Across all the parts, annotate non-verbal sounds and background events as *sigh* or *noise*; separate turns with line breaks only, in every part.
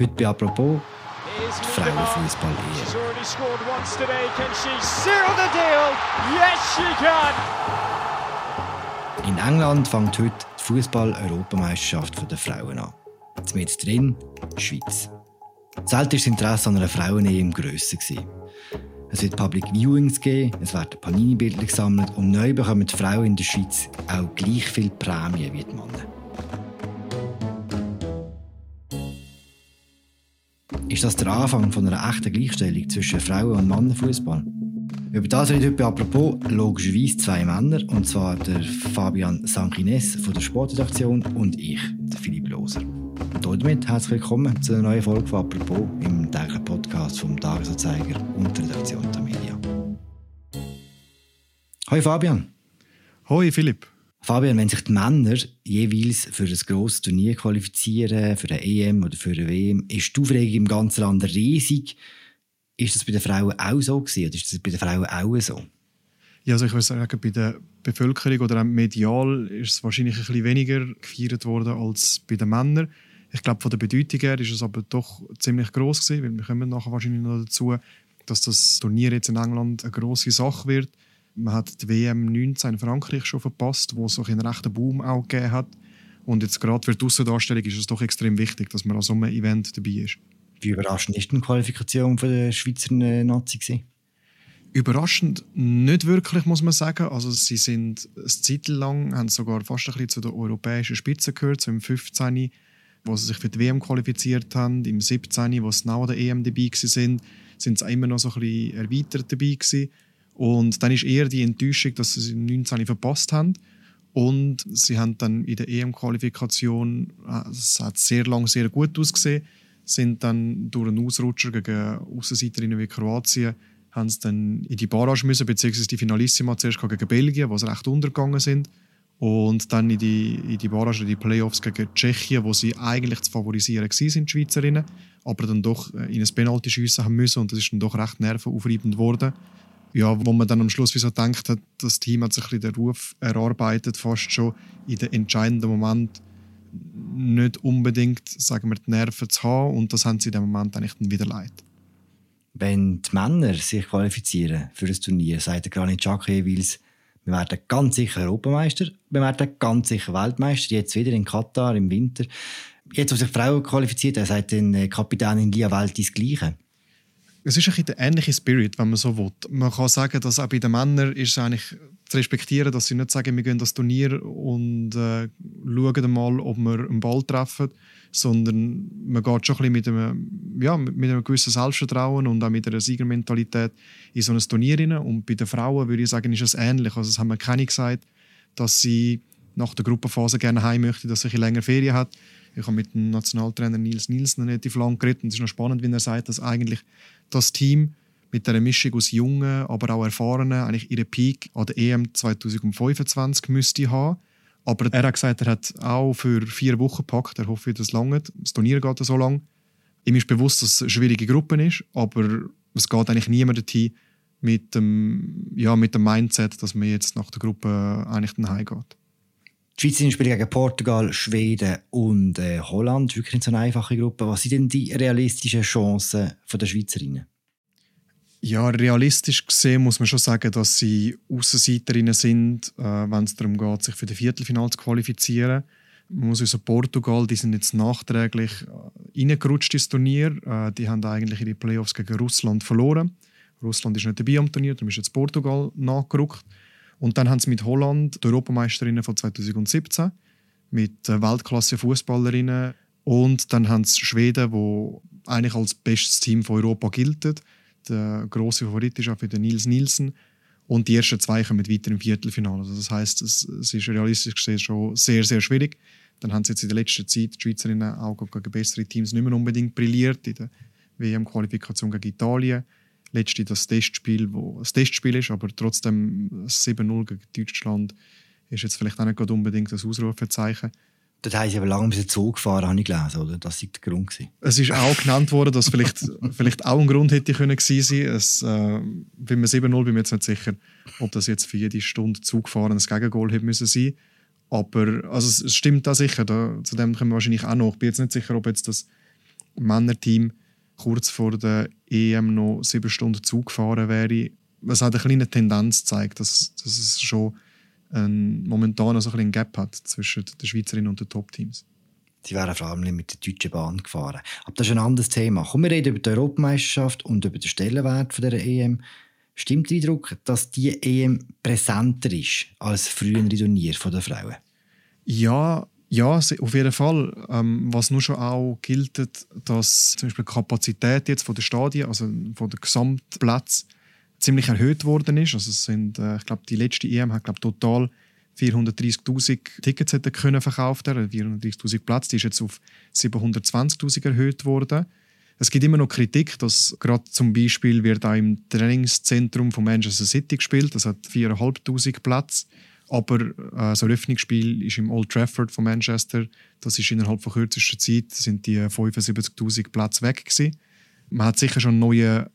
Heute bei «Apropos» die Frauenfußball-Ehe. In England fängt heute die Fußball-Europameisterschaft der Frauen an. Mit drin die Schweiz. Selten war das Interesse an einer Frauenehe grösser. Es wird Public Viewings geben, es werden Panini-Bilder gesammelt und neu bekommen die Frauen in der Schweiz auch gleich viel Prämien wie die Männer. Ist das der Anfang von einer echten Gleichstellung zwischen Frauen- und Männerfußball? Über das reden heute apropos logischerweise zwei Männer, und zwar der Fabian Sanchines von der Sportredaktion und ich, der Philipp Loser. Und damit herzlich willkommen zu einer neuen Folge von «Apropos» im täglichen Podcast vom Tagesanzeiger und der Redaktion der Media. Hoi Fabian.
Hoi Philipp.
Fabian, wenn sich die Männer jeweils für ein grosses Turnier qualifizieren, für eine EM oder für eine WM, ist die Aufregung im ganzen Land riesig. Ist das bei den Frauen auch so gewesen, oder ist das bei den Frauen auch so?
Ja, also ich würde sagen, bei der Bevölkerung oder auch medial ist es wahrscheinlich ein bisschen weniger gefeiert worden als bei den Männern. Ich glaube, von der Bedeutung her ist es aber doch ziemlich groß gewesen, weil wir kommen nachher wahrscheinlich noch dazu, dass das Turnier jetzt in England eine große Sache wird. Man hat die WM 19 in Frankreich schon verpasst, wo es so einen rechten Boom auch gegeben hat. Und jetzt gerade für die Aussendarstellung ist es doch extrem wichtig, dass man an so einem Event dabei ist.
Wie überraschend ist die Qualifikation der Schweizer Nazi gewesen?
Überraschend nicht wirklich, muss man sagen. Also sie sind eine Zeit lang, haben sogar fast ein bisschen zu der europäischen Spitze gehört, so im 15 wo sie sich für die WM qualifiziert haben, im 17., wo sie nach der EM dabei waren, sind sie immer noch so ein bisschen erweitert dabei gewesen. Und dann ist eher die Enttäuschung, dass sie im 19. verpasst haben. Und sie haben dann in der EM-Qualifikation, äh, es hat sehr lange sehr gut ausgesehen, sind dann durch einen Ausrutscher gegen Außenseiterinnen wie Kroatien, haben sie dann in die Barrage müssen, beziehungsweise die Finalissima zuerst gegen Belgien, wo sie recht untergegangen sind und dann in die, in die Barrage, in die Playoffs gegen Tschechien, wo sie eigentlich zu favorisieren waren, die Schweizerinnen, aber dann doch äh, in ein Penalty schiessen haben müssen und das ist dann doch recht nervenaufreibend geworden. Ja, wo man dann am Schluss wie so denkt, hat, das Team hat sich ein den Ruf erarbeitet, fast schon in den entscheidenden Moment nicht unbedingt, sagen wir, die Nerven zu haben und das haben sie in dem Moment eigentlich dann wieder leid.
Wenn die Männer sich qualifizieren für das Turnier, sagt der Granit Xhaka jeweils, wir werden ganz sicher Europameister, wir werden ganz sicher Weltmeister, jetzt wieder in Katar im Winter. Jetzt, wo sich Frauen qualifiziert haben, sagt äh, Kapitänin Lia Welti das Gleiche.
Es ist ein der ähnliche Spirit, wenn man so will. Man kann sagen, dass auch bei den Männern ist es eigentlich zu respektieren, dass sie nicht sagen, wir gehen das Turnier und äh, schauen mal, ob wir einen Ball treffen, sondern man geht schon ein bisschen mit einem, ja, mit einem gewissen Selbstvertrauen und auch mit einer Siegermentalität in so ein Turnier rein. Und bei den Frauen würde ich sagen, ist es ähnlich. Also es haben wir keine gesagt, dass sie nach der Gruppenphase gerne heim möchte, dass sie ein länger Ferien hat. Ich habe mit dem Nationaltrainer Nils Nielsen relativ lang geredet und es ist noch spannend, wie er sagt, dass eigentlich das Team mit einer Mischung aus Jungen, aber auch Erfahrenen eigentlich ihren Peak an der EM 2025 müsste haben. Aber er hat gesagt, er hat auch für vier Wochen gepackt. Er hofft, das lange. Das Turnier geht so lang. Ihm ist bewusst, dass es eine schwierige Gruppe ist, aber es geht eigentlich niemand dorthin mit dem, ja, mit dem Mindset, dass man jetzt nach der Gruppe eigentlich dann heimgeht.
Die Schweizer spielen gegen Portugal, Schweden und äh, Holland. Wirklich nicht so eine einfache Gruppe. Was sind denn die realistischen Chancen der Schweizerinnen?
Ja, realistisch gesehen muss man schon sagen, dass sie Außenseiterinnen sind, äh, wenn es darum geht, sich für das Viertelfinale zu qualifizieren. Man muss also Portugal, die sind jetzt nachträglich äh, reingerutscht ins Turnier. Äh, die haben eigentlich ihre Playoffs gegen Russland verloren. Russland ist nicht dabei am Turnier, darum ist jetzt Portugal nachgerückt. Und dann haben sie mit Holland die Europameisterinnen von 2017 mit Weltklasse-Fußballerinnen und dann haben sie Schweden, wo eigentlich als bestes Team von Europa gilt der große Favorit ist auch für den Nils Nielsen. Und die ersten zwei kommen weiter im Viertelfinale. Also das heißt, es, es, ist realistisch gesehen schon sehr, sehr schwierig. Dann haben sie jetzt in der letzten Zeit die Schweizerinnen auch gegen bessere Teams nicht mehr unbedingt brilliert. In der WM-Qualifikation gegen Italien. Letzte das Testspiel, wo das Testspiel ist, aber trotzdem 7-0 gegen Deutschland ist jetzt vielleicht auch nicht unbedingt das Ausrufezeichen.
Dort haben sie aber lange mit Zug gefahren, habe ich gelesen, oder? Das war der Grund. Gewesen.
Es ist auch genannt worden, dass vielleicht, *laughs* vielleicht auch ein Grund hätte können gewesen sein. Es, äh, beim 7-0 bin ich mir jetzt nicht sicher, ob das jetzt für jede Stunde Zug fahren ein Gegengol hätte müssen sein. Aber also es, es stimmt da sicher, da, zu dem kommen wir wahrscheinlich auch noch. Ich bin jetzt nicht sicher, ob jetzt das Männerteam kurz vor der EM noch sieben Stunden Zug gefahren wäre, was hat eine kleine Tendenz zeigt, dass, dass es schon ein, momentan so ein, ein Gap hat zwischen den Schweizerinnen und den Top-Teams.
Sie wären vor allem mit der Deutschen Bahn gefahren. Aber das ist ein anderes Thema. Kommen wir reden über die Europameisterschaft und über den Stellenwert von der EM. Stimmt der Eindruck, dass die EM präsenter ist als frühere Turnier der Frauen?
Ja, ja, auf jeden Fall. Ähm, was nur schon auch gilt, dass zum Beispiel die Kapazität jetzt von der Stadien, also von der Gesamtplatz, ziemlich erhöht worden ist. Also es sind, äh, ich glaube, die letzte EM hat glaub, total 430.000 Tickets hätte können verkauft werden. 430.000 Platz, die ist jetzt auf 720.000 erhöht worden. Es gibt immer noch Kritik, dass gerade zum Beispiel wird auch im Trainingszentrum von Manchester City gespielt. Das hat 4.500 Platz. Aber äh, so ein Öffnungsspiel ist im Old Trafford von Manchester. Das ist innerhalb von kürzester Zeit sind die 75.000 Plätze weg gewesen. Man hat sicher schon einen neuen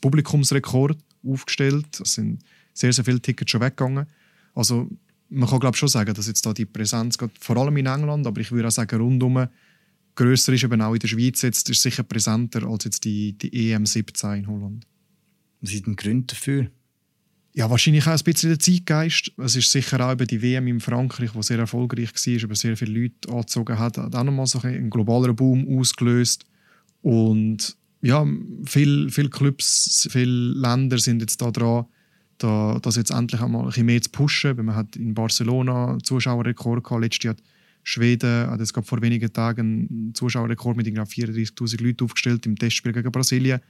Publikumsrekord aufgestellt. Es sind sehr, sehr viele Tickets schon weggegangen. Also man kann glaube schon sagen, dass jetzt da die Präsenz geht, vor allem in England, aber ich würde auch sagen rundum grösser ist eben auch in der Schweiz jetzt ist sicher präsenter als jetzt die, die EM 17 in Holland.
Was sind die Gründe dafür?
Ja, wahrscheinlich auch ein bisschen der Zeitgeist. Es ist sicher auch über die WM in Frankreich, die sehr erfolgreich war, über sehr viele Leute angezogen hat, hat auch nochmal so einen globalen Boom ausgelöst. Und ja, viele viel Clubs, viele Länder sind jetzt da dran, da, das jetzt endlich einmal ein bisschen mehr zu pushen. Man hat in Barcelona einen Zuschauerrekord gehabt. Letztes Jahr hat Schweden hat jetzt vor wenigen Tagen einen Zuschauerrekord mit 34.000 Leuten aufgestellt im Testspiel gegen Brasilien.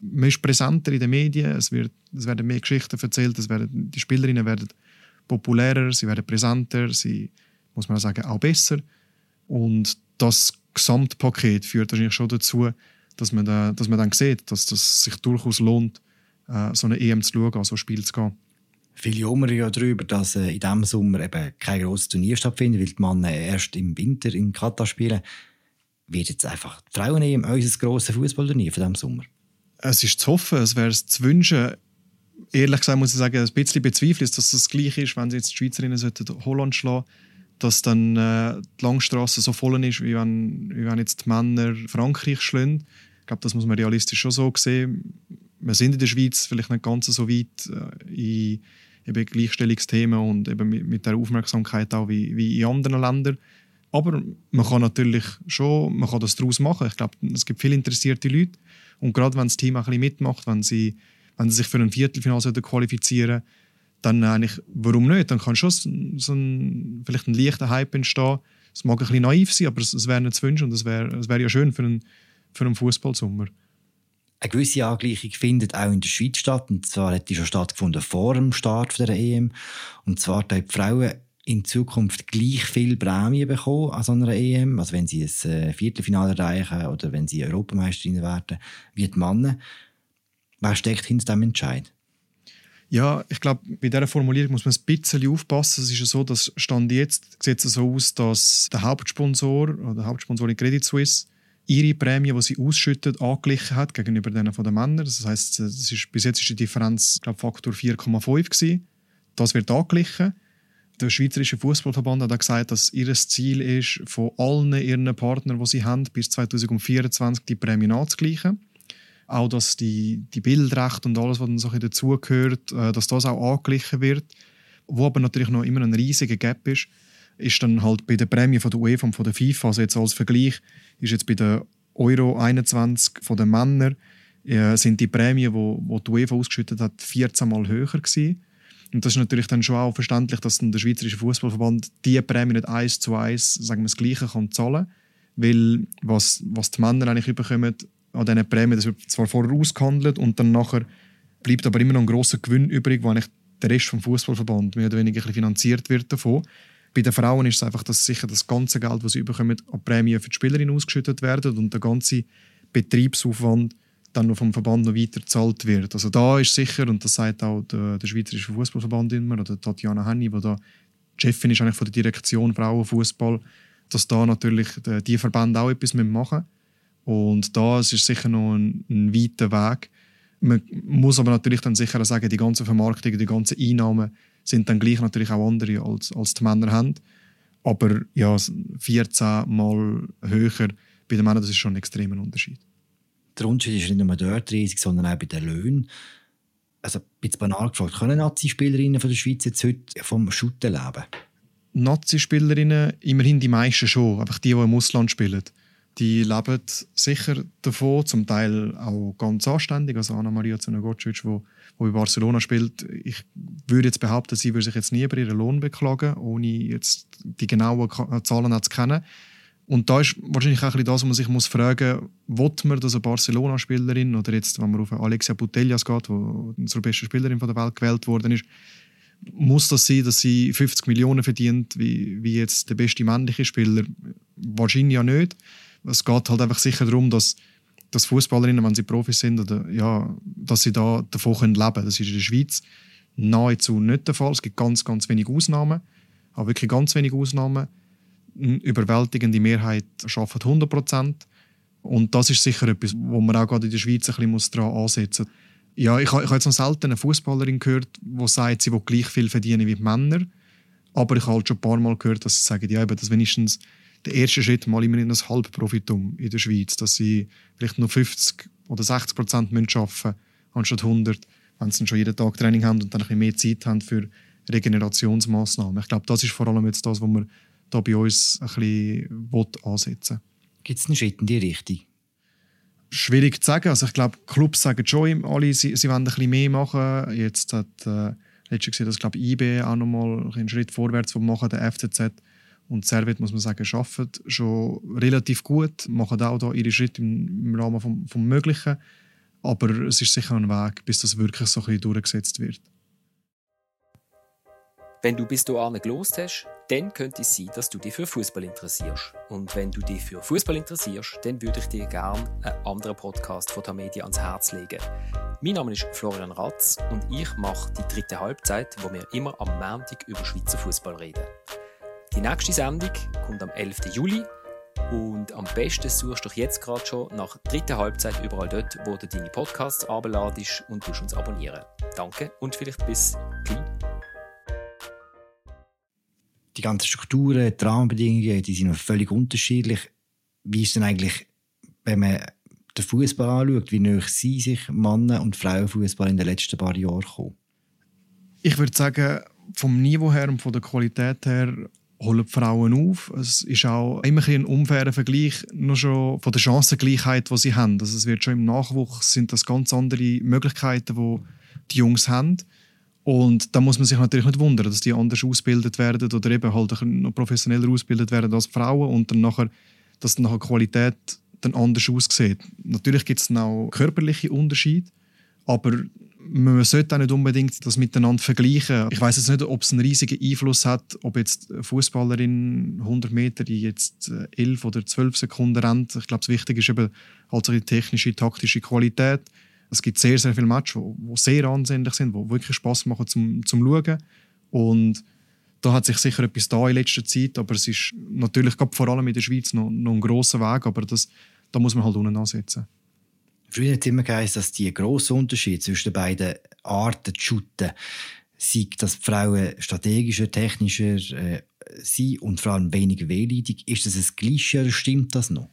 Man ist präsenter in den Medien, es, wird, es werden mehr Geschichten erzählt, es werden, die Spielerinnen werden populärer, sie werden präsenter, sie, muss man auch sagen, auch besser. Und das Gesamtpaket führt wahrscheinlich schon dazu, dass man, da, dass man dann sieht, dass das sich durchaus lohnt, äh, so eine EM zu schauen, so ein Spiel zu gehen.
Viele jammern ja darüber, dass äh, in diesem Sommer eben kein grosses Turnier stattfindet, weil die Männer erst im Winter in Katar spielen. Wird jetzt einfach die Frauen-EM unser grosses Fußballturnier von diesem Sommer?
Es ist zu hoffen, es wäre zu wünschen. Ehrlich gesagt muss ich sagen, ein bisschen bezweifle ich, dass das gleich ist, wenn sie jetzt die Schweizerinnen Holland schlagen dass dann äh, die Langstrasse so voll ist, wie wenn, wie wenn jetzt die Männer Frankreich schlagen. Ich glaube, das muss man realistisch schon so sehen. Wir sind in der Schweiz vielleicht nicht ganz so weit äh, in eben Gleichstellungsthemen und eben mit, mit der Aufmerksamkeit auch wie, wie in anderen Ländern. Aber man kann natürlich schon, man kann das daraus machen. Ich glaube, es gibt viele interessierte Leute und gerade wenn das Team ein mitmacht, wenn sie, wenn sie sich für ein Viertelfinale qualifizieren dann eigentlich, warum nicht? Dann kann schon so ein, vielleicht ein leichter Hype entstehen. Es mag ein bisschen naiv sein, aber es, es wäre nicht zu wünschen und es wäre, es wäre ja schön für einen, für einen Fußballsommer.
Eine gewisse Angleichung findet auch in der Schweiz statt. Und zwar hat die schon stattgefunden vor dem Start der EM. Und zwar haben die Frauen in Zukunft gleich viel Prämie bekommen an so einer EM, also wenn sie ein äh, Viertelfinale erreichen oder wenn sie Europameisterin werden, wie die Männer. Wer steckt hinter diesem Entscheid?
Ja, ich glaube, bei dieser Formulierung muss man ein bisschen aufpassen. Es ist ja so, dass Stand jetzt sieht es so aus, dass der Hauptsponsor oder der Hauptsponsor Credit Suisse ihre Prämie, die sie ausschüttet, angeglichen hat gegenüber denen von den Männern. Das heißt, bis jetzt ist die Differenz glaub, Faktor 4,5 Das wird angeglichen. Der Schweizerische Fußballverband hat gesagt, dass ihr Ziel ist, von allen ihren Partnern, die sie haben, bis 2024 die Prämie anzugleichen. Auch, dass die, die Bildrechte und alles, was dann so dazugehört, äh, dass das auch angeglichen wird. Wo aber natürlich noch immer ein riesiger Gap ist, ist dann halt bei der Prämie von der UEFA und von der FIFA, also jetzt als Vergleich, ist jetzt bei der Euro 21 von den Männern, äh, sind die Prämien, wo die UEFA ausgeschüttet hat, 14 Mal höher gewesen. Und das ist natürlich dann schon auch verständlich, dass der Schweizerische Fußballverband diese Prämie nicht eins zu eins, sagen wir das Gleiche kann zahlen, weil was, was die Männer eigentlich bekommen an diesen Prämien, das wird zwar vorher ausgehandelt und dann nachher bleibt aber immer noch ein grosser Gewinn übrig, wo eigentlich der Rest vom Fußballverband mehr oder weniger finanziert wird davon. Bei den Frauen ist es einfach, dass sicher das ganze Geld, das sie bekommen, an Prämien für die Spielerin ausgeschüttet werden und der ganze Betriebsaufwand dann vom Verband noch weiter gezahlt wird. Also da ist sicher, und das sagt auch der, der Schweizerische Fußballverband immer, oder Tatjana Henny, die da Chefin ist eigentlich von der Direktion Frauenfußball, dass da natürlich die, Verbände auch etwas machen müssen. Und da ist sicher noch ein, ein weiter Weg. Man muss aber natürlich dann sicher sagen, die ganze Vermarktung, die ganzen Einnahmen sind dann gleich natürlich auch andere als, als die Männer haben. Aber ja, 14 Mal höher bei den Männern das ist schon ein extremer Unterschied.
Der Unterschied ist nicht nur dort riesig, sondern auch bei den Löhnen. Also, bisschen banal gefragt, können Nazi-Spielerinnen von der Schweiz jetzt heute vom Shooten leben?
Nazi-Spielerinnen, immerhin die meisten schon, einfach die, die im Ausland spielen. Die leben sicher davon, zum Teil auch ganz anständig. Also Anna-Maria Zunagocic, die, bei Barcelona spielt, ich würde jetzt behaupten, sie würde sich jetzt nie über ihren Lohn beklagen, ohne jetzt die genauen Zahlen zu kennen. Und da ist wahrscheinlich auch ein das, was man sich muss fragen muss, man, dass eine Barcelona-Spielerin oder jetzt, wenn man auf Alexia Putellas geht, die zur besten Spielerin der Welt gewählt worden ist, muss das sein, dass sie 50 Millionen verdient, wie, wie jetzt der beste männliche Spieler? Wahrscheinlich ja nicht es geht halt einfach sicher darum, dass, dass Fußballerinnen, wenn sie Profis sind, oder, ja, dass sie da davon leben können. Das ist in der Schweiz nahezu nicht der Fall. Es gibt ganz, ganz wenige Ausnahmen, aber wirklich ganz wenige Ausnahmen. Eine überwältigende Mehrheit schafft 100 Prozent. Und das ist sicher etwas, wo man auch gerade in der Schweiz ein bisschen daran ansetzen muss. Ja, ich, ich habe jetzt noch selten eine Fußballerin gehört, die sagt, sie will gleich viel verdienen wie die Männer. Aber ich habe halt schon ein paar Mal gehört, dass sie sagen, ja, eben, dass wenigstens der erste Schritt mal immerhin ein Halbprofitum in der Schweiz, dass sie vielleicht nur 50 oder 60 Prozent arbeiten müssen, anstatt 100, wenn sie dann schon jeden Tag Training haben und dann ein bisschen mehr Zeit haben für Regenerationsmaßnahmen. Ich glaube, das ist vor allem jetzt das, was man da bei uns ein bisschen ansetzen
Gibt es einen Schritt in die Richtung?
Schwierig zu sagen. Also ich glaube, Clubs sagen schon alle, sie, sie wollen ein bisschen mehr machen. Jetzt hat äh, letztes gesehen, dass glaube IB auch nochmal einen Schritt vorwärts machen, der FCZ und Servet, muss man sagen, arbeitet schon relativ gut, machen auch da ihre Schritte im, im Rahmen vom, vom Möglichen. Aber es ist sicher ein Weg, bis das wirklich so ein bisschen durchgesetzt wird.
Wenn du bis dahin gelost hast, dann könnte es sein, dass du dich für Fußball interessierst. Und wenn du dich für Fußball interessierst, dann würde ich dir gerne einen anderen Podcast von der Media ans Herz legen. Mein Name ist Florian Ratz und ich mache die dritte Halbzeit, wo wir immer am Montag über Schweizer Fußball reden. Die nächste Sendung kommt am 11. Juli und am besten suchst du jetzt gerade schon nach dritter Halbzeit überall dort, wo du deine Podcasts abladest und uns abonnieren. Danke und vielleicht bis gleich.
Die ganzen Strukturen, die Rahmenbedingungen, die sind völlig unterschiedlich. Wie ist denn eigentlich, wenn man den Fußball anschaut, wie näher sie sich Männer- und Frauenfußball in den letzten paar Jahren kommen?
Ich würde sagen, vom Niveau her und von der Qualität her holen die Frauen auf. Es ist auch immer ein unfairer Vergleich, nur schon von der Chancengleichheit, die sie haben. Also es wird schon im Nachwuchs sind das ganz andere Möglichkeiten, die die Jungs haben. Und da muss man sich natürlich nicht wundern, dass die anders ausgebildet werden oder eben halt noch professioneller ausgebildet werden als Frauen und dann nachher, dass dann nachher Qualität dann anders aussieht. Natürlich gibt es auch körperliche Unterschiede, aber man sollte auch nicht unbedingt das miteinander vergleichen. Ich weiß jetzt nicht, ob es einen riesigen Einfluss hat, ob jetzt eine Fußballerin 100 Meter in jetzt 11 äh, oder 12 Sekunden rennt. Ich glaube, das Wichtige ist eben halt die technische, taktische Qualität. Es gibt sehr, sehr viele Matches, die sehr ansehnlich sind, die wirklich Spaß machen zum, zum Schauen. Und da hat sich sicher etwas da in letzter Zeit, aber es ist natürlich vor allem in der Schweiz noch, noch ein grosser Weg, aber das, da muss man halt unten ansetzen.
Früher hat es immer geheißen, dass die grosse Unterschied zwischen den beiden Arten zu shooten, sei, dass die Frauen strategischer, technischer äh, sind und vor allem weniger wehleidig. Ist das ein Gleiche oder stimmt das noch?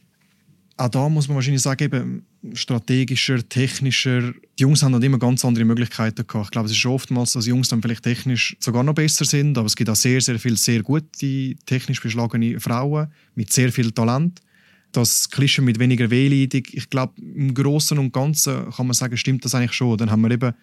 Auch da muss man wahrscheinlich sagen, eben strategischer, technischer. Die Jungs haben dann immer ganz andere Möglichkeiten gehabt. Ich glaube, es ist oftmals, dass Jungs dann vielleicht technisch sogar noch besser sind, aber es gibt auch sehr, sehr viele sehr gute, technisch beschlagene Frauen mit sehr viel Talent das Klischee mit weniger Wehleidig, ich glaube, im Großen und Ganzen kann man sagen, stimmt das eigentlich schon. Dann haben wir eben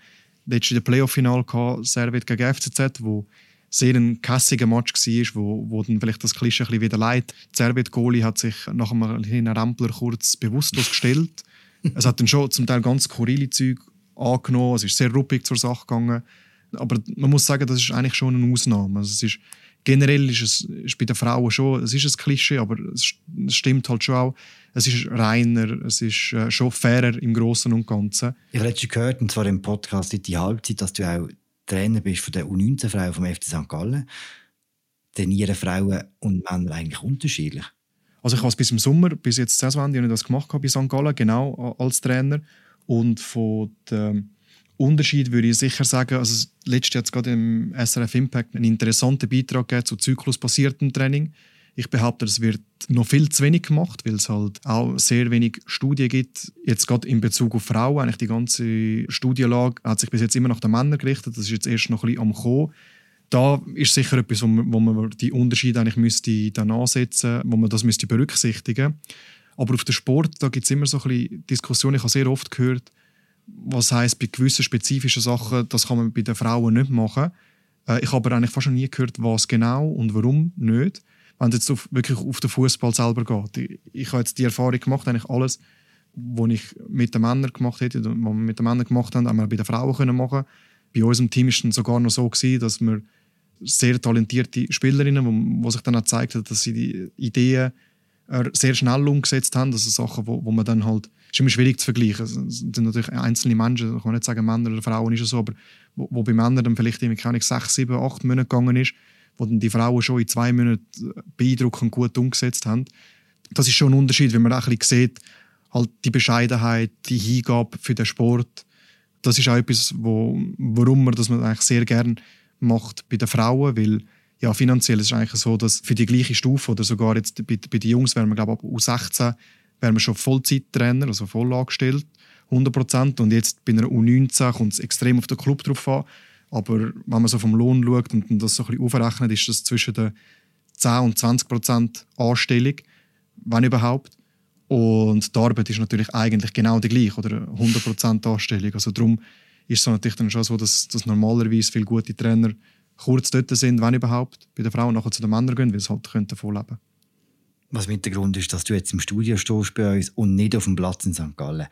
letztes Playoff-Final gehabt, Servet gegen FCZ, wo sehr ein kässiger Match war, wo, wo dann vielleicht das Klischee ein bisschen wieder leid. Servet Goalie hat sich nach einem Rampler kurz bewusstlos gestellt. *laughs* es hat dann schon zum Teil ganz skurrile Zeug angenommen, es ist sehr ruppig zur Sache gegangen. Aber man muss sagen, das ist eigentlich schon eine Ausnahme. Also es ist generell ist es ist bei den Frauen schon, es ist ein Klischee, aber es, es stimmt halt schon auch. Es ist reiner, es ist äh, schon fairer im Großen und Ganzen.
Ich habe letztens gehört, und zwar im Podcast in die Halbzeit, dass du auch Trainer bist von der U19-Frau vom FC St. Gallen. Trainieren Frauen und Männer eigentlich unterschiedlich?
Also ich habe es bis im Sommer, bis jetzt Saisonende, das gemacht bei St. Gallen, genau als Trainer. Und von der Unterschied würde ich sicher sagen, also letztes Jahr gerade im SRF Impact einen interessanten Beitrag gegeben zu zyklusbasiertem Training. Ich behaupte, es wird noch viel zu wenig gemacht, weil es halt auch sehr wenig Studien gibt. Jetzt gerade in Bezug auf Frauen, eigentlich die ganze Studienlage hat sich bis jetzt immer nach den Männern gerichtet. Das ist jetzt erst noch ein bisschen am Kommen. Da ist sicher etwas, wo man, wo man die Unterschiede eigentlich müsste dann ansetzen, wo man das müsste berücksichtigen. Aber auf den Sport, gibt es immer so ein bisschen Diskussionen. Ich habe sehr oft gehört, was heißt bei gewissen spezifischen Sachen, das kann man bei den Frauen nicht machen. Äh, ich habe aber eigentlich fast noch nie gehört, was genau und warum nicht wenn es jetzt auf, wirklich auf den Fußball selber geht. Ich, ich habe jetzt die Erfahrung gemacht, eigentlich alles, was ich mit den Männern gemacht hätte, was wir mit den Männern gemacht haben, haben wir bei den Frauen können machen. Bei unserem Team ist es sogar noch so gewesen, dass wir sehr talentierte Spielerinnen, wo, wo sich dann auch gezeigt hat, dass sie die Ideen sehr schnell umgesetzt haben. Das sind Sachen, wo, wo man dann halt, es ist immer schwierig zu vergleichen. Es sind natürlich einzelne Menschen, ich kann nicht sagen Männer oder Frauen ist es so, aber wo, wo bei Männern dann vielleicht irgendwie keine sechs, sieben, acht Monate gegangen ist, wo dann die Frauen schon in zwei Monaten beeindruckend gut umgesetzt haben. Das ist schon ein Unterschied, wenn man auch ein bisschen sieht, halt die Bescheidenheit, die Hingabe für den Sport. Das ist auch etwas, wo, warum man das eigentlich sehr gerne macht bei den Frauen, weil ja, finanziell ist es eigentlich so, dass für die gleiche Stufe oder sogar jetzt bei, bei den Jungs wären wir glaube ich ab U16 wären wir schon Vollzeittrainer, also voll angestellt, 100 Prozent. Und jetzt bei einer U19 kommt es extrem auf den Club drauf an. Aber wenn man so vom Lohn schaut und das so ein bisschen aufrechnet, ist das zwischen den 10 und 20 Prozent Anstellung, wenn überhaupt. Und die Arbeit ist natürlich eigentlich genau die gleiche, oder 100 Prozent Anstellung. Also darum ist es natürlich dann schon so, dass, dass normalerweise viele gute Trainer kurz dort sind, wenn überhaupt, bei den Frauen nachher zu den Männern gehen, weil sie halt davon leben können.
Was mit der Grund ist, dass du jetzt im Studio stehst bei uns und nicht auf dem Platz in St. Gallen.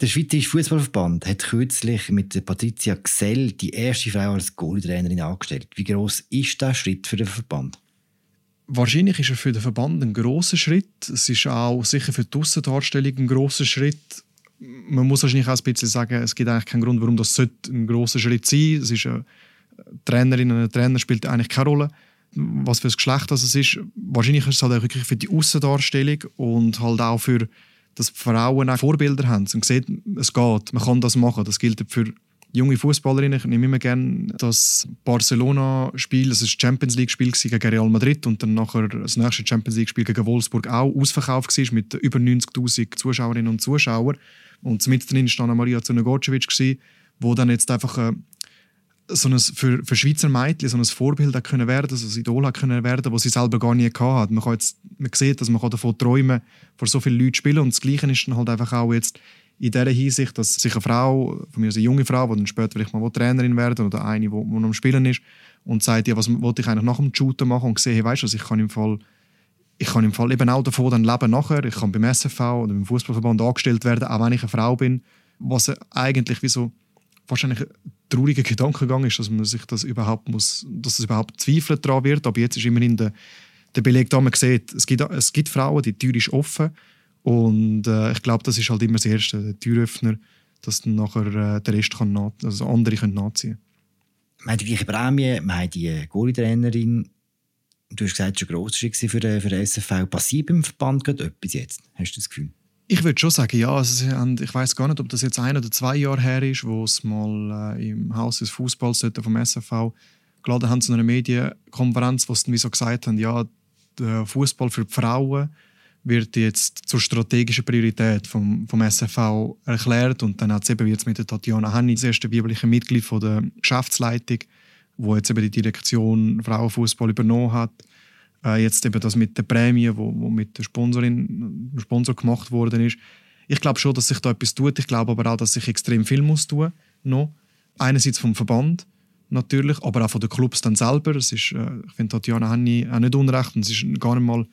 Der Schweizerische Fußballverband hat kürzlich mit Patricia Gsell die erste Frau als Goalie-Trainerin angestellt. Wie groß ist der Schritt für den Verband?
Wahrscheinlich ist er für den Verband ein großer Schritt. Es ist auch sicher für die Aussendarstellung ein großer Schritt. Man muss wahrscheinlich auch ein bisschen sagen, es gibt eigentlich keinen Grund, warum das ein großer Schritt sein. Es ist eine Trainerin und ein Trainer spielt eigentlich keine Rolle was für ein Geschlecht das ist. Wahrscheinlich ist es halt auch wirklich für die Außendarstellung und halt auch für dass Frauen auch Vorbilder haben und sehen, es geht, man kann das machen. Das gilt für junge Fußballerinnen. Ich nehme immer gerne das Barcelona-Spiel, das das Champions League-Spiel gegen Real Madrid und dann nachher das nächste Champions League-Spiel gegen Wolfsburg auch ausverkauft war mit über 90.000 Zuschauerinnen und Zuschauern. Und mit drin war Maria Zunegorcevic, die dann jetzt einfach äh, so ein, für, für Schweizer Mädchen so ein Vorbild können werden, so ein Idol können werden, das sie selber gar nie hatte. Man, kann man sieht, dass man davon träumen kann, vor so vielen Leuten spielen. Und das Gleiche ist dann halt einfach auch jetzt in dieser Hinsicht, dass sich eine Frau, von mir eine junge Frau, die dann später vielleicht mal Trainerin werden oder eine, die noch am Spielen ist, und sagt, ja, was wollte ich eigentlich nach dem Shooten machen und sehe, hey, weißt du, ich kann im Fall ich kann im Fall eben auch davon dann leben nachher. Ich kann beim SFV oder beim Fußballverband angestellt werden, auch wenn ich eine Frau bin. Was eigentlich wie so wahrscheinlich ein trauriger Gedankengang ist, dass man sich das überhaupt muss, dass es überhaupt Zweifel daran wird. Aber jetzt ist immerhin der, der Beleg da, man sieht, es gibt, es gibt Frauen, die Tür ist offen. Und äh, ich glaube, das ist halt immer das Erste, der Türöffner, dass dann nachher äh, der Rest kann nach, also andere können nachziehen
Wir haben die gleiche Prämie, wir haben die Goalie-Trainerin. Du hast gesagt, es war ein grosser für den, für den SFV. Passiert beim Verband gerade etwas jetzt? Hast du das Gefühl?
Ich würde schon sagen, ja. Also, ich weiß gar nicht, ob das jetzt ein oder zwei Jahre her ist, wo es mal äh, im Haus des Fußballs vom SFV geladen haben zu einer Medienkonferenz, wo sie dann wie so gesagt haben, ja, der Fußball für die Frauen wird jetzt zur strategischen Priorität vom, vom SFV erklärt und dann hat es eben jetzt mit der Tatjana Henni, das erste weibliche Mitglied von der Geschäftsleitung, wo jetzt eben die Direktion Frauenfußball übernommen hat, äh, jetzt eben das mit der Prämie, wo, wo mit der Sponsorin, dem Sponsor gemacht worden ist. Ich glaube schon, dass sich da etwas tut. Ich glaube aber auch, dass sich extrem viel muss tun noch. Einerseits vom Verband natürlich, aber auch von den Clubs dann selber. Es ist, äh, ich finde Tatjana Henni auch nicht unrecht und es ist gar nicht mal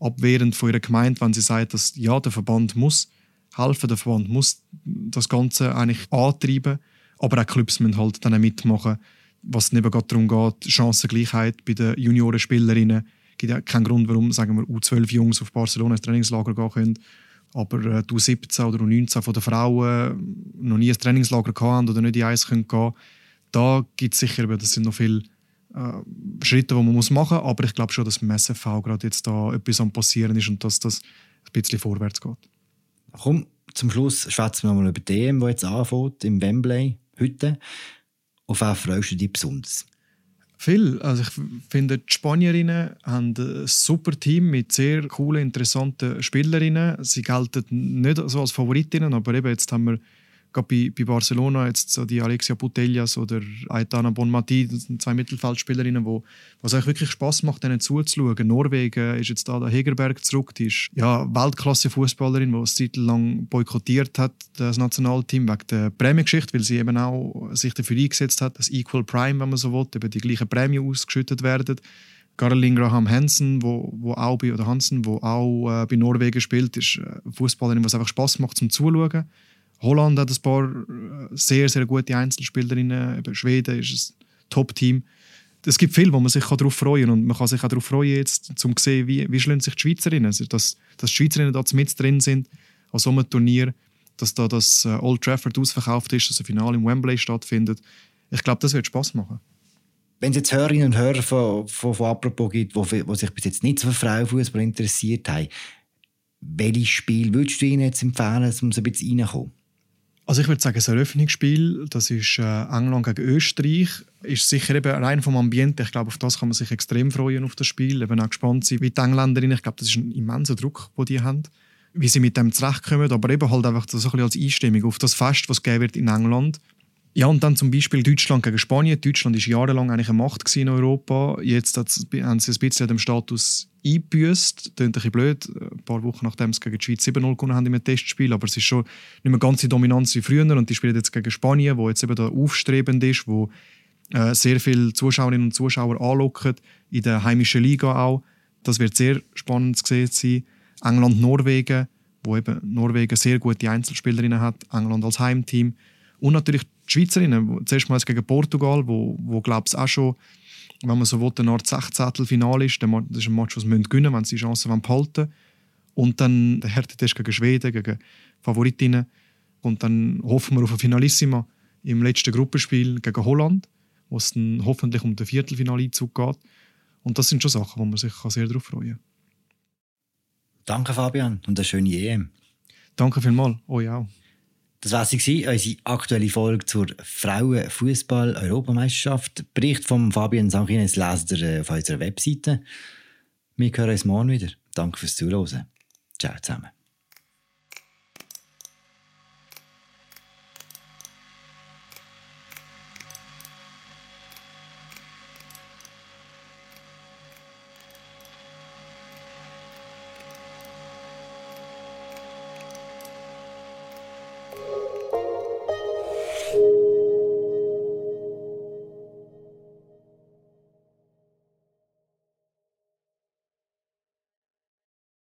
abwehrend von ihrer Gemeinde, wenn sie sagt, dass ja, der Verband muss helfen, der Verband muss das Ganze eigentlich antreiben, aber auch Clubs müssen halt dann mitmachen, was eben gerade darum geht, Chancengleichheit bei den Juniorenspielerinnen, gibt ja keinen Grund, warum sagen wir, U12 Jungs auf Barcelona ins Trainingslager gehen können. Aber äh, die U17 oder U19 von den Frauen noch nie ein Trainingslager haben oder nicht in eins können da gibt es sicher, das sind noch viele äh, Schritte, die man muss machen muss. Aber ich glaube schon, dass im SFV gerade jetzt da etwas am passieren ist und dass das ein bisschen vorwärts geht.
Komm, zum Schluss schwätzen wir nochmal über die EM, die jetzt anfängt, im Wembley, heute. Auf wen freust du dich besonders?
Viel. Also ich finde, die Spanierinnen haben ein super Team mit sehr coolen, interessanten Spielerinnen. Sie gelten nicht so als Favoritinnen, aber eben jetzt haben wir gerade bei, bei Barcelona jetzt so die Alexia Putellas oder Aitana Bonmati, das sind zwei Mittelfeldspielerinnen, wo was eigentlich wirklich Spaß macht, denen zuzuschauen. Norwegen ist jetzt da der Hegerberg zurück, die ist ja Weltklasse-Fußballerin, die eine Zeit lang boykottiert hat das Nationalteam wegen der Prämiengeschichte, weil sie eben auch sich dafür eingesetzt hat, dass Equal Prime, wenn man so will, eben die gleichen Prämien ausgeschüttet werden. Caroline Graham Hansen, wo, wo auch bei, oder Hansen, wo auch äh, bei Norwegen spielt, ist eine Fußballerin, was einfach Spaß macht zum Zuschauen. Holland hat ein paar äh, sehr, sehr gute Einzelspielerinnen. Eben Schweden ist ein Top-Team. Es gibt viel, wo man sich darauf freuen kann. Und man kann sich auch darauf freuen, jetzt, um zu sehen, wie, wie sich die Schweizerinnen. Also, dass, dass die Schweizerinnen da mit drin sind an so einem Turnier, dass da das äh, Old Trafford ausverkauft ist, dass ein Finale im Wembley stattfindet. Ich glaube, das wird Spaß machen.
Wenn es jetzt Hörerinnen und Hörer von, von, von Apropos gibt, die, sich bis jetzt nicht für Frauenfußball interessiert haben, welches Spiel würdest du ihnen jetzt empfehlen, um so ein bisschen reinzukommen?
Also ich würde sagen, das Eröffnungsspiel, das ist äh, England gegen Österreich, ist sicher eben rein vom Ambiente. Ich glaube, auf das kann man sich extrem freuen auf das Spiel. Eben auch gespannt sein, wie die Engländerinnen. Ich glaube, das ist ein immenser Druck, den die haben, wie sie mit dem zurechtkommen. Aber eben halt einfach so ein bisschen als Einstimmung auf das Fest, was geben wird in England. Ja, und dann zum Beispiel Deutschland gegen Spanien. Deutschland war jahrelang eigentlich eine Macht in Europa. Jetzt haben sie ein bisschen dem Status eingebüßt. Klingt ein bisschen blöd, ein paar Wochen nachdem sie gegen die Schweiz 7-0 gewonnen haben im Testspiel. Aber es ist schon nicht mehr ganz die Dominanz wie früher. Und die spielen jetzt gegen Spanien, wo jetzt eben da aufstrebend ist, wo äh, sehr viele Zuschauerinnen und Zuschauer anlocken, in der heimischen Liga auch. Das wird sehr spannend zu sehen sein. England, Norwegen, wo eben Norwegen sehr gute Einzelspielerinnen hat. England als Heimteam. Und natürlich die Schweizerinnen, zuerst mal gegen Portugal, wo, wo glaube ich auch schon, wenn man so will, eine Art 16. Finale ist. Das ist ein Match, das sie gewinnen wenn sie die Chance behalten Und dann der Härtetest gegen Schweden, gegen Favoritinnen. Und dann hoffen wir auf ein Finalissima im letzten Gruppenspiel gegen Holland, wo es dann hoffentlich um den Viertelfinaleinzug geht. Und das sind schon Sachen, wo man sich sehr darauf freuen kann.
Danke, Fabian, und eine schöne EM.
Danke vielmals, euch auch.
Das war sie, unsere aktuelle Folge zur Frauenfußball-Europameisterschaft. Bericht von Fabian Sanchines lest ihr auf unserer Webseite. Wir hören uns morgen wieder. Danke fürs Zuhören. Ciao zusammen.